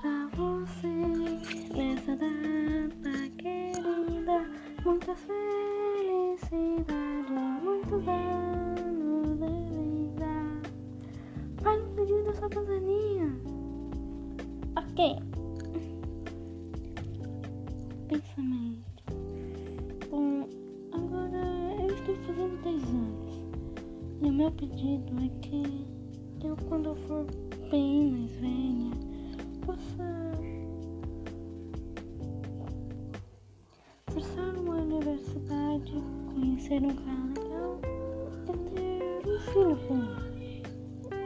pra você nessa data querida. muitas felicidades muitos anos de vida. Faz um pedido da sua casaninha. Ok. Pensamento. Bom, agora eu estou fazendo 10 anos. E o meu pedido é que eu, quando eu for bem mais velho, conhecer um cara legal e ter um filho com ele.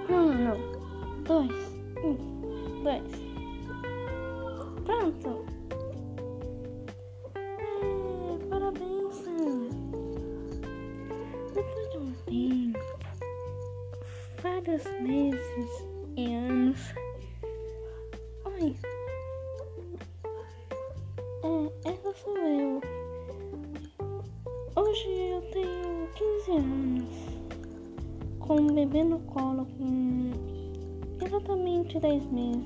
Não, não, não. Dois. Um, dois. Pronto. É, parabéns, Sandra. Depois de um tempo, vários meses e anos. Oi. Com um bebê no colo com exatamente 10 meses.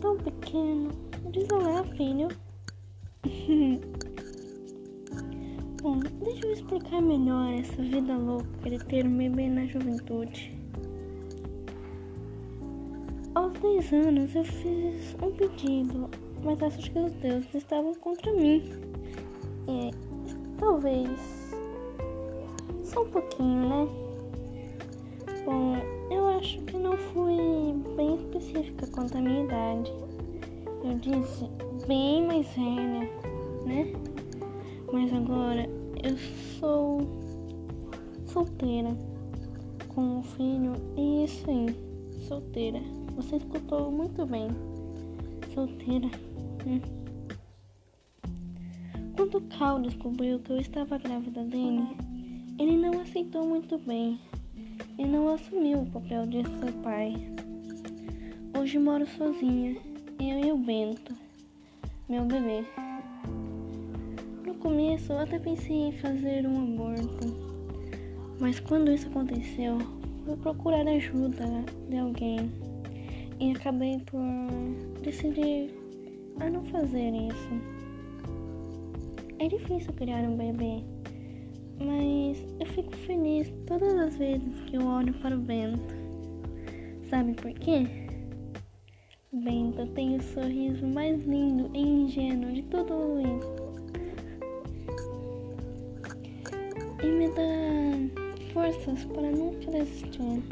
Tão pequeno. Diz olá, filho. Bom, deixa eu explicar melhor essa vida louca de ter um bebê na juventude. Aos 10 anos eu fiz um pedido, mas acho que os deuses estavam contra mim. E talvez só um pouquinho, né? Bom, eu acho que não fui bem específica quanto à minha idade. Eu disse bem mais velha, né? Mas agora eu sou solteira com um filho e aí, solteira. Você escutou muito bem. Solteira. Hum. Quando Cal descobriu que eu estava grávida dele, ele não aceitou muito bem e não assumiu o papel de ser pai. Hoje moro sozinha, eu e o Bento, meu bebê. No começo até pensei em fazer um aborto, mas quando isso aconteceu, fui procurar ajuda de alguém e acabei por decidir a não fazer isso. É difícil criar um bebê, mas eu fico feliz todas as vezes que eu olho para o Bento. Sabe por quê? Bento tem o sorriso mais lindo e ingênuo de todo o mundo. E me dá forças para nunca desistir.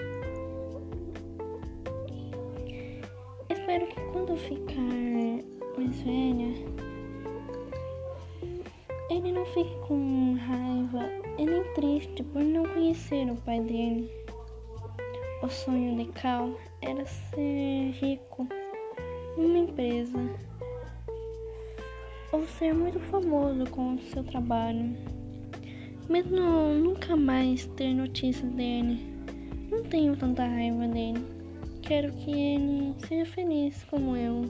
Espero que quando eu ficar ele não fique com raiva e nem triste por não conhecer o pai dele. O sonho de Cal era ser rico numa empresa ou ser muito famoso com o seu trabalho. Mesmo nunca mais ter notícias dele, não tenho tanta raiva dele. Quero que ele seja feliz como eu.